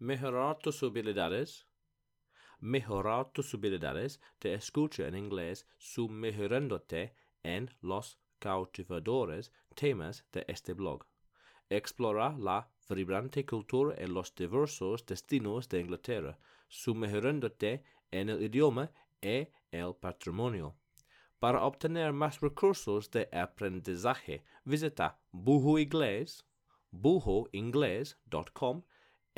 Mejorar tus habilidades. Mejorar tus habilidades te escucha en inglés sumergiéndote en los cautivadores temas de este blog. Explora la vibrante cultura en los diversos destinos de Inglaterra, sumergiéndote en el idioma y el patrimonio. Para obtener más recursos de aprendizaje, visita bujoingles.com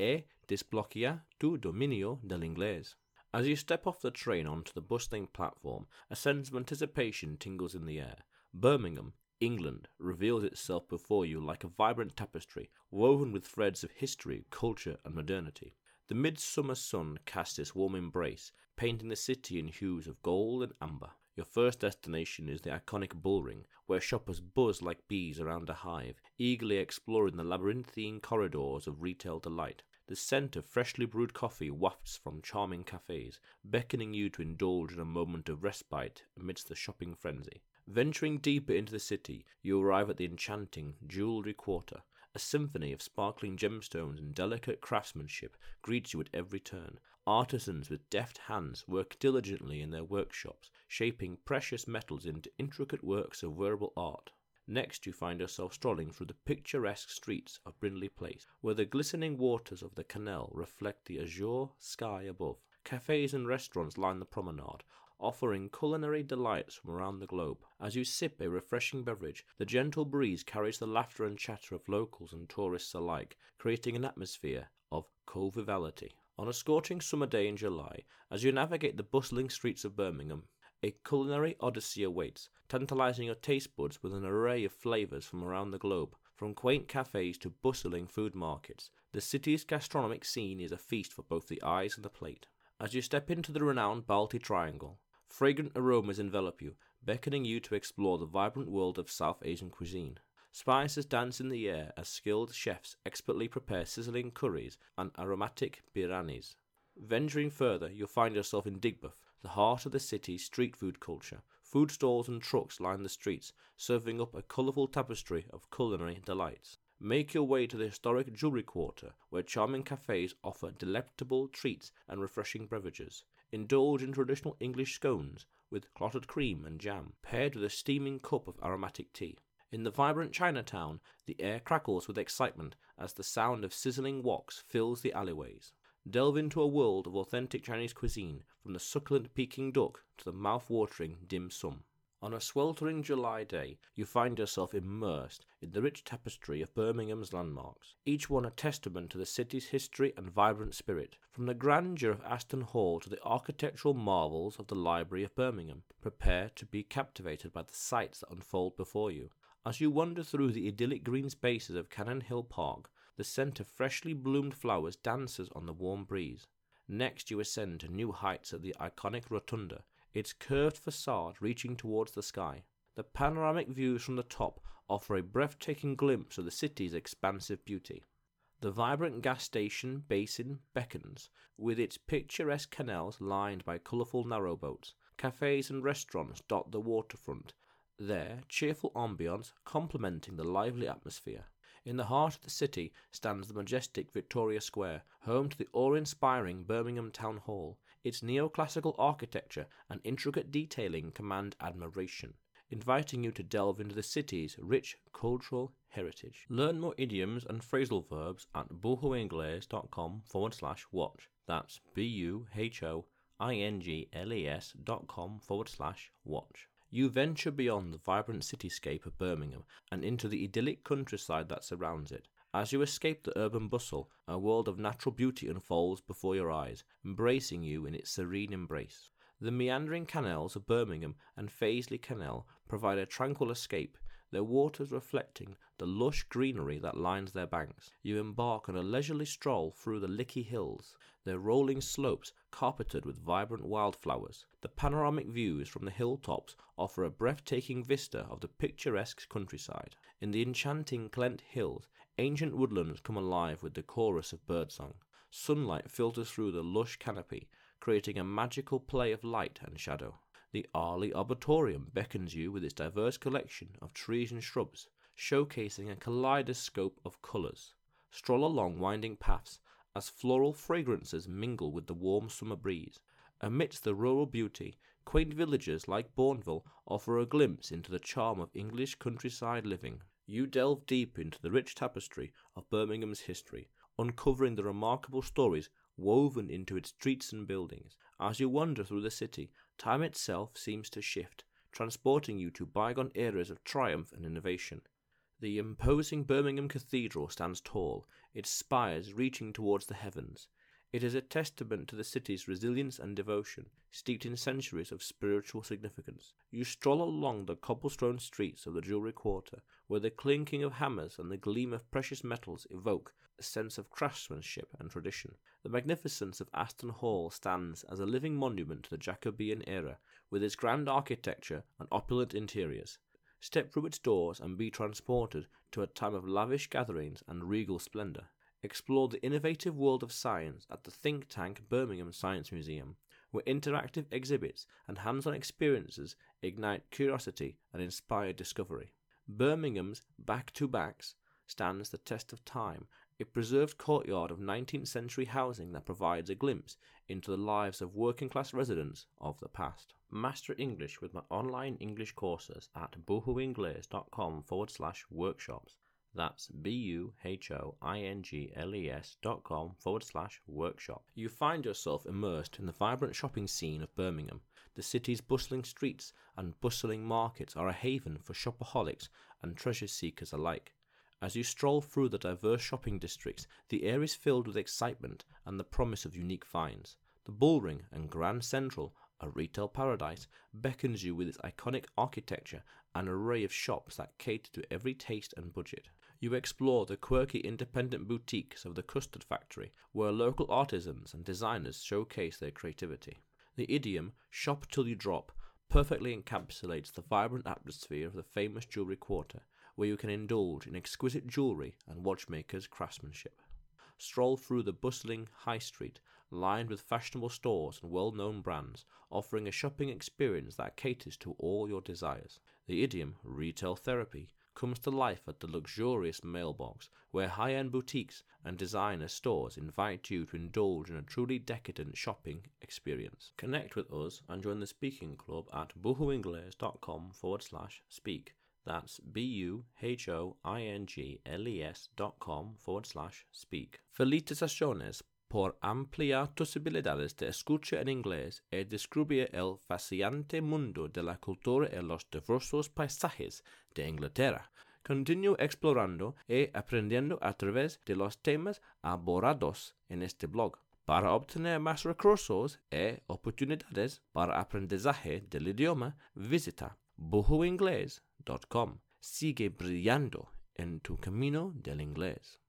e desbloquea tu dominio del inglés. As you step off the train onto the bustling platform, a sense of anticipation tingles in the air. Birmingham, England, reveals itself before you like a vibrant tapestry, woven with threads of history, culture, and modernity. The midsummer sun casts its warm embrace, painting the city in hues of gold and amber. Your first destination is the iconic Bullring, where shoppers buzz like bees around a hive, eagerly exploring the labyrinthine corridors of retail delight. The scent of freshly brewed coffee wafts from charming cafes, beckoning you to indulge in a moment of respite amidst the shopping frenzy. Venturing deeper into the city, you arrive at the enchanting Jewellery Quarter. A symphony of sparkling gemstones and delicate craftsmanship greets you at every turn. Artisans with deft hands work diligently in their workshops, shaping precious metals into intricate works of wearable art. Next, you find yourself strolling through the picturesque streets of Brindley Place, where the glistening waters of the canal reflect the azure sky above. Cafes and restaurants line the promenade, offering culinary delights from around the globe. As you sip a refreshing beverage, the gentle breeze carries the laughter and chatter of locals and tourists alike, creating an atmosphere of conviviality. On a scorching summer day in July, as you navigate the bustling streets of Birmingham, a culinary odyssey awaits, tantalizing your taste buds with an array of flavors from around the globe. From quaint cafes to bustling food markets, the city's gastronomic scene is a feast for both the eyes and the plate. As you step into the renowned Balti Triangle, Fragrant aromas envelop you, beckoning you to explore the vibrant world of South Asian cuisine. Spices dance in the air as skilled chefs expertly prepare sizzling curries and aromatic biryanis. Venturing further, you'll find yourself in Digbeth, the heart of the city's street food culture. Food stalls and trucks line the streets, serving up a colourful tapestry of culinary delights. Make your way to the historic jewellery quarter, where charming cafes offer delectable treats and refreshing beverages. Indulge in traditional English scones with clotted cream and jam, paired with a steaming cup of aromatic tea. In the vibrant Chinatown, the air crackles with excitement as the sound of sizzling woks fills the alleyways. Delve into a world of authentic Chinese cuisine, from the succulent Peking duck to the mouth-watering dim sum. On a sweltering July day, you find yourself immersed in the rich tapestry of Birmingham's landmarks, each one a testament to the city's history and vibrant spirit. From the grandeur of Aston Hall to the architectural marvels of the Library of Birmingham, prepare to be captivated by the sights that unfold before you. As you wander through the idyllic green spaces of Cannon Hill Park, the scent of freshly bloomed flowers dances on the warm breeze. Next, you ascend to new heights at the iconic Rotunda, its curved facade reaching towards the sky. The panoramic views from the top offer a breathtaking glimpse of the city's expansive beauty. The vibrant Gas Street Basin beckons, with its picturesque canals lined by colourful narrowboats. Cafes and restaurants dot the waterfront, their cheerful ambiance complementing the lively atmosphere. In the heart of the city stands the majestic Victoria Square, home to the awe-inspiring Birmingham Town Hall. Its neoclassical architecture and intricate detailing command admiration, inviting you to delve into the city's rich cultural heritage. Learn more idioms and phrasal verbs at buhoingles.com forward slash watch. That's B U H O I N G L E S dot com forward slash watch. You venture beyond the vibrant cityscape of Birmingham and into the idyllic countryside that surrounds it. As you escape the urban bustle, a world of natural beauty unfolds before your eyes, embracing you in its serene embrace. The meandering canals of Birmingham and Fazeley Canal provide a tranquil escape, their waters reflecting the lush greenery that lines their banks. You embark on a leisurely stroll through the Lickey Hills, their rolling slopes carpeted with vibrant wildflowers. The panoramic views from the hilltops offer a breathtaking vista of the picturesque countryside. In the enchanting Clent Hills, ancient woodlands come alive with the chorus of birdsong. Sunlight filters through the lush canopy, creating a magical play of light and shadow. The Arley Arboretum beckons you with its diverse collection of trees and shrubs, showcasing a kaleidoscope of colours. Stroll along winding paths, as floral fragrances mingle with the warm summer breeze. Amidst the rural beauty, quaint villages like Bournville offer a glimpse into the charm of English countryside living. You delve deep into the rich tapestry of Birmingham's history, uncovering the remarkable stories woven into its streets and buildings. As you wander through the city, time itself seems to shift, transporting you to bygone eras of triumph and innovation. The imposing Birmingham Cathedral stands tall, its spires reaching towards the heavens. It is a testament to the city's resilience and devotion, steeped in centuries of spiritual significance. You stroll along the cobblestone streets of the jewellery quarter, where the clinking of hammers and the gleam of precious metals evoke a sense of craftsmanship and tradition. The magnificence of Aston Hall stands as a living monument to the Jacobean era, with its grand architecture and opulent interiors. Step through its doors and be transported to a time of lavish gatherings and regal splendour. Explore the innovative world of science at the Thinktank Birmingham Science Museum, where interactive exhibits and hands on experiences ignite curiosity and inspire discovery. Birmingham's Back to Backs stands the test of time, a preserved courtyard of 19th century housing that provides a glimpse into the lives of working class residents of the past. Master English with my online English courses at buhoingles.com forward slash workshops. That's B U H O I N G L E S dot com forward slash workshop. You find yourself immersed in the vibrant shopping scene of Birmingham. The city's bustling streets and bustling markets are a haven for shopaholics and treasure seekers alike. As you stroll through the diverse shopping districts, the air is filled with excitement and the promise of unique finds. The Bullring and Grand Central a retail paradise, beckons you with its iconic architecture and array of shops that cater to every taste and budget. You explore the quirky independent boutiques of the Custard Factory, where local artisans and designers showcase their creativity. The idiom, shop till you drop, perfectly encapsulates the vibrant atmosphere of the famous jewellery quarter, where you can indulge in exquisite jewellery and watchmakers' craftsmanship. Stroll through the bustling high street, lined with fashionable stores and well known brands, offering a shopping experience that caters to all your desires. The idiom retail therapy comes to life at the luxurious mailbox, where high end boutiques and designer stores invite you to indulge in a truly decadent shopping experience. Connect with us and join the speaking club at buhoingles.com forward slash speak. That's B U H O I N G L E S dot com forward slash speak. Felicitaciones por ampliar posibilidades de escucha en inglés y descubrir el fascinante mundo de la cultura y los diversos paisajes de Inglaterra. Continúe explorando y aprendiendo a través de los temas abordados en este blog. Para obtener más recursos y oportunidades para aprendizaje del idioma, visita buhuinglés.com. Sigue brillando en tu camino del inglés.